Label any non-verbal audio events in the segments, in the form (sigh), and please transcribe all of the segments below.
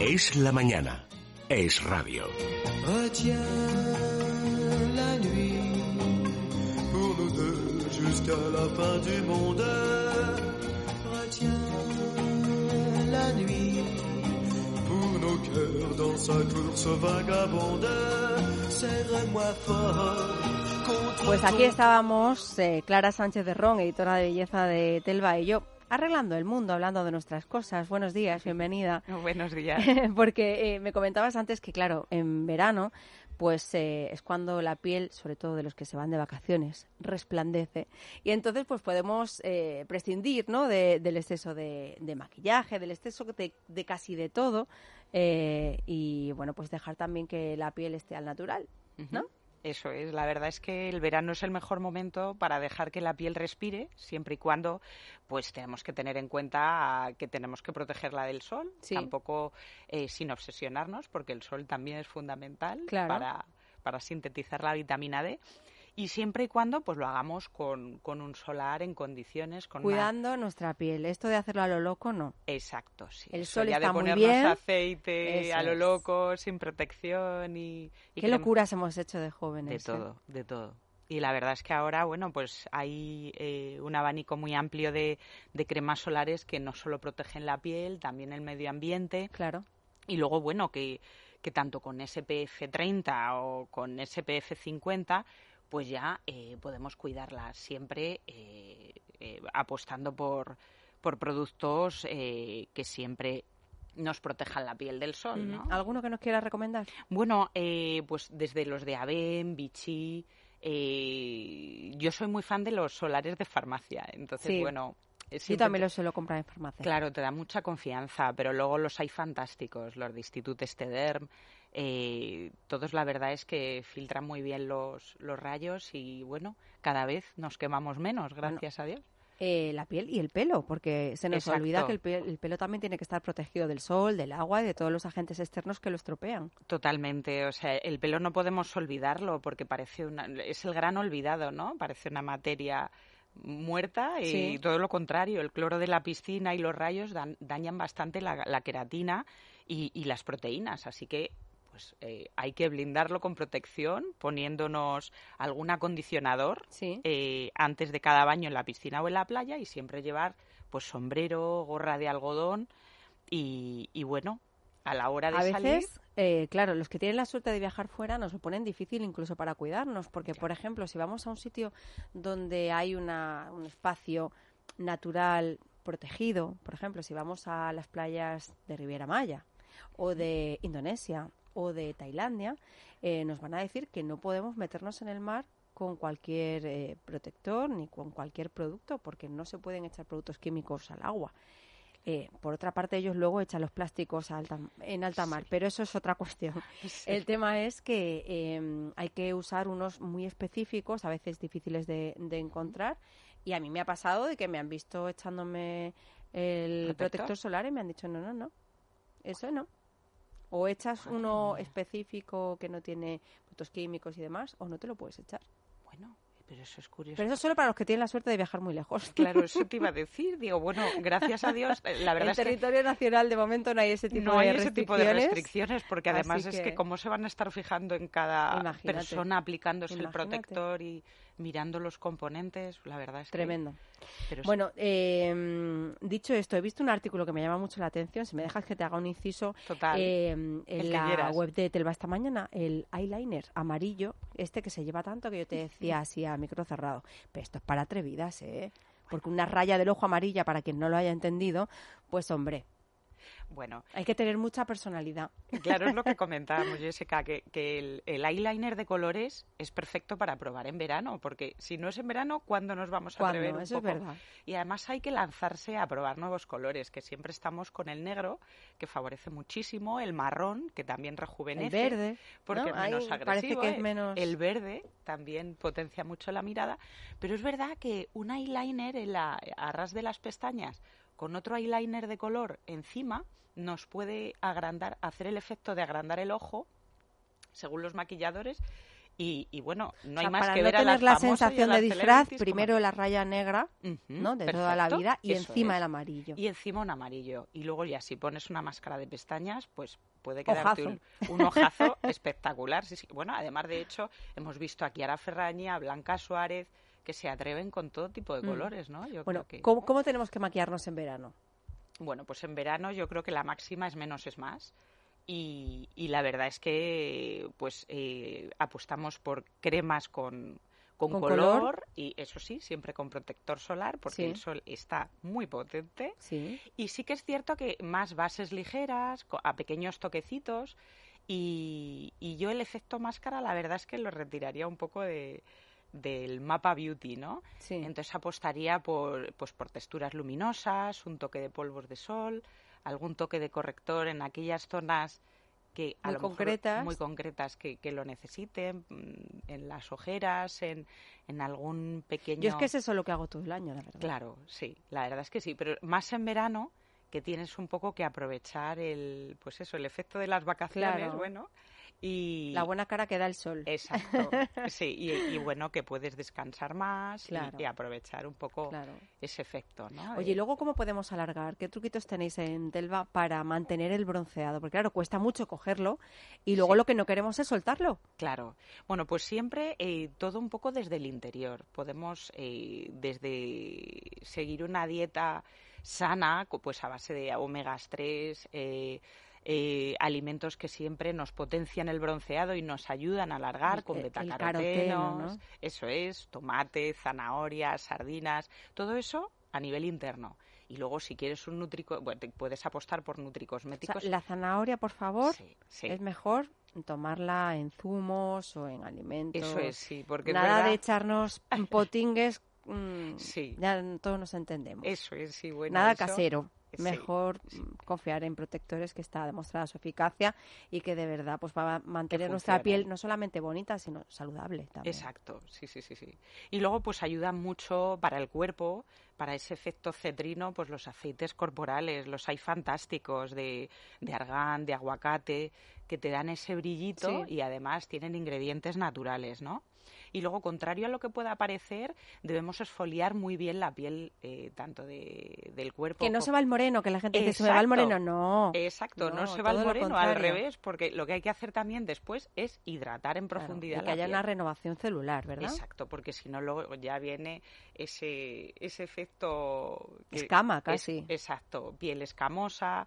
Es la mañana. Es radio. Retiens la nuit pour nous deux jusqu'à la fin du monde. Retiens la nuit pour nos cœurs dans sa course vagabonde. Serre-moi fort contre Pues aquí estábamos, eh, Clara Sánchez de Ron, editora de belleza de Telva y yo, arreglando el mundo, hablando de nuestras cosas. Buenos días, bienvenida. (laughs) Buenos días. (laughs) Porque eh, me comentabas antes que, claro, en verano, pues eh, es cuando la piel, sobre todo de los que se van de vacaciones, resplandece. Y entonces, pues podemos eh, prescindir, ¿no? De- del exceso de, de maquillaje, del exceso de, de casi de todo. eh, y, bueno, pues dejar también que la piel esté al natural, ¿no? Eso es, la verdad es que el verano es el mejor momento para dejar que la piel respire, siempre y cuando pues tenemos que tener en cuenta que tenemos que protegerla del sol, Sí. tampoco eh, sin obsesionarnos, porque el sol también es fundamental Claro. para, para sintetizar la vitamina D. Y siempre y cuando pues lo hagamos con, con un solar en condiciones, con una- Cuidando nuestra piel. Esto de hacerlo a lo loco, no. Exacto, sí. El sol ya está de muy bien. aceite a lo es. loco, sin protección y... y Qué locuras hemos hecho de De jóvenes. ¿eh? todo, de todo. Y la verdad es que ahora, bueno, pues hay eh, un abanico muy amplio de, de cremas solares que no solo protegen la piel, también el medio ambiente. Claro. Y luego, bueno, que, que tanto con SPF 30 o con SPF 50, pues ya eh, podemos cuidarla siempre eh, eh, apostando por, por productos eh, que siempre nos protejan la piel del sol, ¿no? ¿Alguno que nos quiera recomendar? Bueno, eh, pues desde los de Aven, Vichy, eh, yo soy muy fan de los solares de farmacia, entonces Sí. bueno, eh, Yo siempre también te- lo suelo comprar en farmacia. Claro, te da mucha confianza, pero luego los hay fantásticos, los de Institut Estederm, eh, todos la verdad es que filtran muy bien los, los rayos y bueno, cada vez nos quemamos menos, gracias a Dios. Eh, la piel y el pelo, porque se nos Exacto. olvida que el, pe- el pelo también tiene que estar protegido del sol, del agua y de todos los agentes externos que lo estropean. Totalmente, o sea, el pelo no podemos olvidarlo porque parece una, es el gran olvidado, ¿no? Parece una materia muerta y Sí. todo lo contrario, el cloro de la piscina y los rayos dan- dañan bastante la, la queratina y, y las proteínas, así que pues eh, hay que blindarlo con protección, poniéndonos algún acondicionador Sí. eh, antes de cada baño en la piscina o en la playa y siempre llevar pues sombrero, gorra de algodón y, y bueno, a la hora de A salir veces, eh, claro, los que tienen la suerte de viajar fuera nos lo ponen difícil incluso para cuidarnos, porque, por ejemplo, si vamos a un sitio donde hay una, un espacio natural protegido, por ejemplo, si vamos a las playas de Riviera Maya o de Indonesia o de Tailandia, eh, nos van a decir que no podemos meternos en el mar con cualquier eh, protector ni con cualquier producto, porque no se pueden echar productos químicos al agua. Eh, por otra parte, ellos luego echan los plásticos a alta- en alta mar, pero eso es otra cuestión. (laughs) El tema es que eh, hay que usar unos muy específicos, a veces difíciles de, de encontrar, y a mí me ha pasado de que me han visto echándome el ¿Protector? protector, solar y me han dicho, no, no, no, eso no. O echas uno específico que no tiene productos químicos y demás, o no te lo puedes echar. Bueno, pero eso es curioso. Pero eso es solo para los que tienen la suerte de viajar muy lejos. (laughs) Claro, eso te iba a decir. Digo, bueno, gracias a Dios, eh, la verdad en es que territorio nacional de momento no hay ese tipo no de hay ese tipo de restricciones. porque además es que cómo se van a estar fijando en cada Imagínate, persona aplicándose el protector y mirando los componentes, la verdad es que- Tremendo. pero sí. Bueno, eh, dicho esto, he visto un artículo que me llama mucho la atención. Si me dejas que te haga un inciso, Total. eh, en que la web de Telva esta mañana, el eyeliner amarillo, este que se lleva tanto que yo te decía así a micro cerrado. Pero esto es para atrevidas, ¿eh? Porque una raya del ojo amarilla, para quien no lo haya entendido, pues hombre, Bueno, hay que tener mucha personalidad. claro, es lo que (laughs) comentábamos, Jessica, que, que el, el eyeliner de colores es perfecto para probar en verano, porque si no es en verano, ¿cuándo nos vamos a ¿Cuándo? atrever un Eso es poco? verdad. Y además hay que lanzarse a probar nuevos colores, que siempre estamos con el negro, que favorece muchísimo, el marrón, que también rejuvenece. El verde, porque ¿no? es menos agresivo. que es ¿eh? menos- El verde también potencia mucho la mirada, pero es verdad que un eyeliner en la, a ras de las pestañas con otro eyeliner de color encima nos puede agrandar, hacer el efecto de agrandar el ojo, según los maquilladores, Y, y bueno, no O hay más para que no ver a tener las la a sensación de disfraz, como- primero la raya negra, ¿no? De toda la vida y encima es. el amarillo. Y encima un amarillo. Y luego ya si pones una máscara de pestañas, pues puede quedarte un, un ojazo (laughs) espectacular. Sí, sí. Bueno, además de hecho, hemos visto a Kiara Ferrañi, a Blanca Suárez, que se atreven con todo tipo de Mm. colores, ¿no? Yo Bueno, creo que... ¿cómo, cómo tenemos que maquillarnos en verano? Bueno, pues en verano yo creo que la máxima es menos es más. Y, y la verdad es que pues eh, apostamos por cremas con, con, Con color, color. y eso sí, siempre con protector solar porque Sí. el sol está muy potente. Sí. Y sí que es cierto que más bases ligeras, a pequeños toquecitos. Y, y yo el efecto máscara, la verdad es que lo retiraría un poco de, del mapa beauty, ¿no? Sí. Entonces apostaría por, pues, por texturas luminosas, un toque de polvos de sol, algún toque de corrector en aquellas zonas que a Muy lo mejor concretas. muy concretas que, que lo necesiten, mm, en las ojeras, en, en algún pequeño... Yo es que es eso lo que hago todo el año, la verdad. Claro, sí, la verdad es que sí, pero más en verano que tienes un poco que aprovechar el, pues eso, el efecto de las vacaciones, Claro. bueno, y La buena cara que da el sol. exacto, (laughs) sí, y, y bueno que puedes descansar más y- Claro. y, aprovechar un poco Claro. ese efecto, ¿no? Oye, ¿y luego cómo podemos alargar? ¿Qué truquitos tenéis en Telva para mantener el bronceado? Porque claro, cuesta mucho cogerlo y luego Sí. lo que no queremos es soltarlo. Claro. Bueno, pues siempre eh, todo un poco desde el interior. Podemos eh, desde seguir una dieta sana, pues a base de omegas 3, eh, eh, alimentos que siempre nos potencian el bronceado y nos ayudan a alargar El- con el betacarotenos. caroteno, ¿no? Eso es, tomate, zanahorias, sardinas, todo eso a nivel interno. Y luego si quieres un nutrico, bueno, te puedes apostar por O sea, nutricosméticos. la zanahoria, por favor, Sí, sí. es mejor tomarla en zumos o en alimentos. Eso es, sí, porque Nada verdad- de echarnos potingues. mm, Sí. Ya todos nos entendemos. Eso es, sí, bueno. Nada eso- casero. Mejor sí. mm, confiar en protectores que está demostrada su eficacia y que de verdad pues va a mantener nuestra piel no solamente bonita, sino saludable también. Exacto, sí, sí, sí, sí. Y luego pues ayudan mucho para el cuerpo, para ese efecto cetrino, pues los aceites corporales, los hay fantásticos de, de argán, de aguacate, que te dan ese brillito Sí. y además tienen ingredientes naturales, ¿no? Y luego, contrario a lo que pueda parecer, debemos esfoliar muy bien la piel, eh, tanto de, del cuerpo. Que no se va el moreno, que la gente dice, se me va el moreno. No. Exacto, no, No, se va el moreno, al revés, porque lo que hay que hacer también después es hidratar en Claro, profundidad y que la haya piel. una renovación celular, ¿verdad? Exacto, porque si no luego ya viene ese, ese efecto... que Escama, es- casi. exacto, piel escamosa,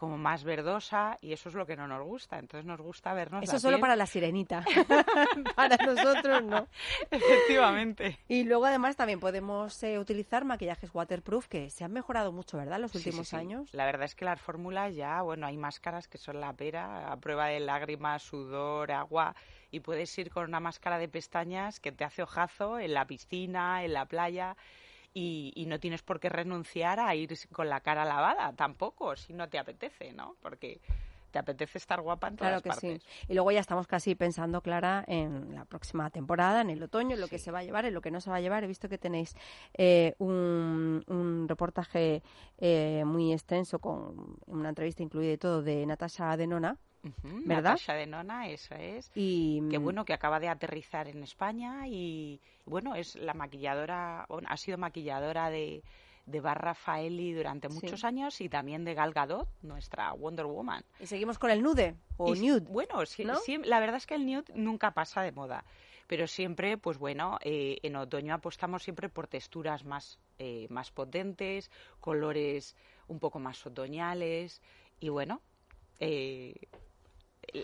como más verdosa, y eso es lo que no nos gusta. Entonces nos gusta vernos Eso la solo piel- para la sirenita. (laughs) (laughs) para nosotros no. Efectivamente. Y luego además también podemos eh, utilizar maquillajes waterproof que se han mejorado mucho, ¿verdad? En los Sí, sí, últimos sí. años. La verdad es que las fórmulas ya, bueno, hay máscaras que son la pera, a prueba de lágrimas, sudor, agua, y puedes ir con una máscara de pestañas que te hace ojazo en la piscina, en la playa, y, y no tienes por qué renunciar a ir con la cara lavada tampoco, si no te apetece, ¿no? Porque te apetece estar guapa en todas Claro que partes. sí. Y luego ya estamos casi pensando, Clara, en la próxima temporada, en el otoño, en lo que se va a llevar, en lo que no se va a llevar. He visto que tenéis eh, un, un reportaje eh, muy extenso con una entrevista incluida y todo de Natasha Denona. Ujú, ¿Verdad? Natasha de Nona, eso es. Y Qué bueno que acaba de aterrizar en España y bueno, es la maquilladora, bueno, ha sido maquilladora de, de Bar Rafaeli durante Sí. muchos años y también de Gal Gadot, nuestra Wonder Woman. y seguimos con el nude o Y- nude. Bueno, sí- ¿no? siem- la verdad es que el nude nunca pasa de moda, pero siempre, pues bueno, eh, en otoño apostamos siempre por texturas más, eh, más potentes, colores un poco más otoñales y bueno, eh,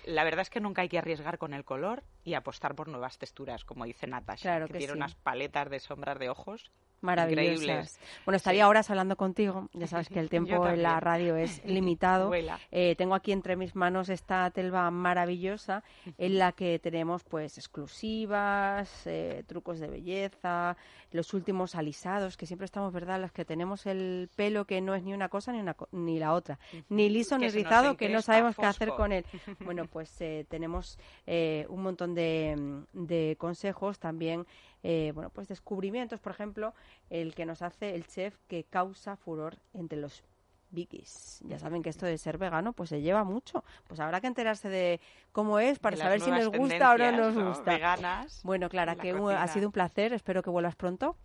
la verdad es que nunca hay que arriesgar con el color y apostar por nuevas texturas, como dice Natasha, Claro que, que tiene sí. unas paletas de sombras de ojos Maravillosas. increíbles. Bueno, estaría Sí. horas hablando contigo. Ya sabes que el (laughs) tiempo en la radio es (laughs) limitado. Eh, tengo aquí entre mis manos esta telva maravillosa en la que tenemos pues exclusivas, eh, trucos de belleza, los últimos alisados, que siempre estamos, ¿verdad? Los que tenemos el pelo que no es ni una cosa ni, una co- ni la otra. Ni liso ni rizado, que no sabemos qué hacer con él. (laughs) Bueno, pues eh, tenemos eh, un montón de, de consejos también, eh, bueno, pues descubrimientos, por ejemplo, el que nos hace el chef que causa furor entre los Vikis. Ya saben que esto de ser vegano pues se lleva mucho. Pues habrá que enterarse de cómo es para saber si nos gusta o no nos ¿no? gusta. Veganas. Bueno, Clara, que cocina. ha sido un placer. Espero que vuelvas pronto.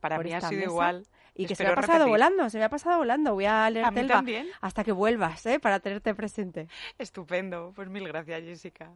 Para mí ha esta sido mesa. igual. Y que se me ha pasado repetir. volando, se me ha pasado volando. Voy a leerte el hasta que vuelvas, ¿eh? Para tenerte presente. Estupendo. Pues mil gracias, Jessica.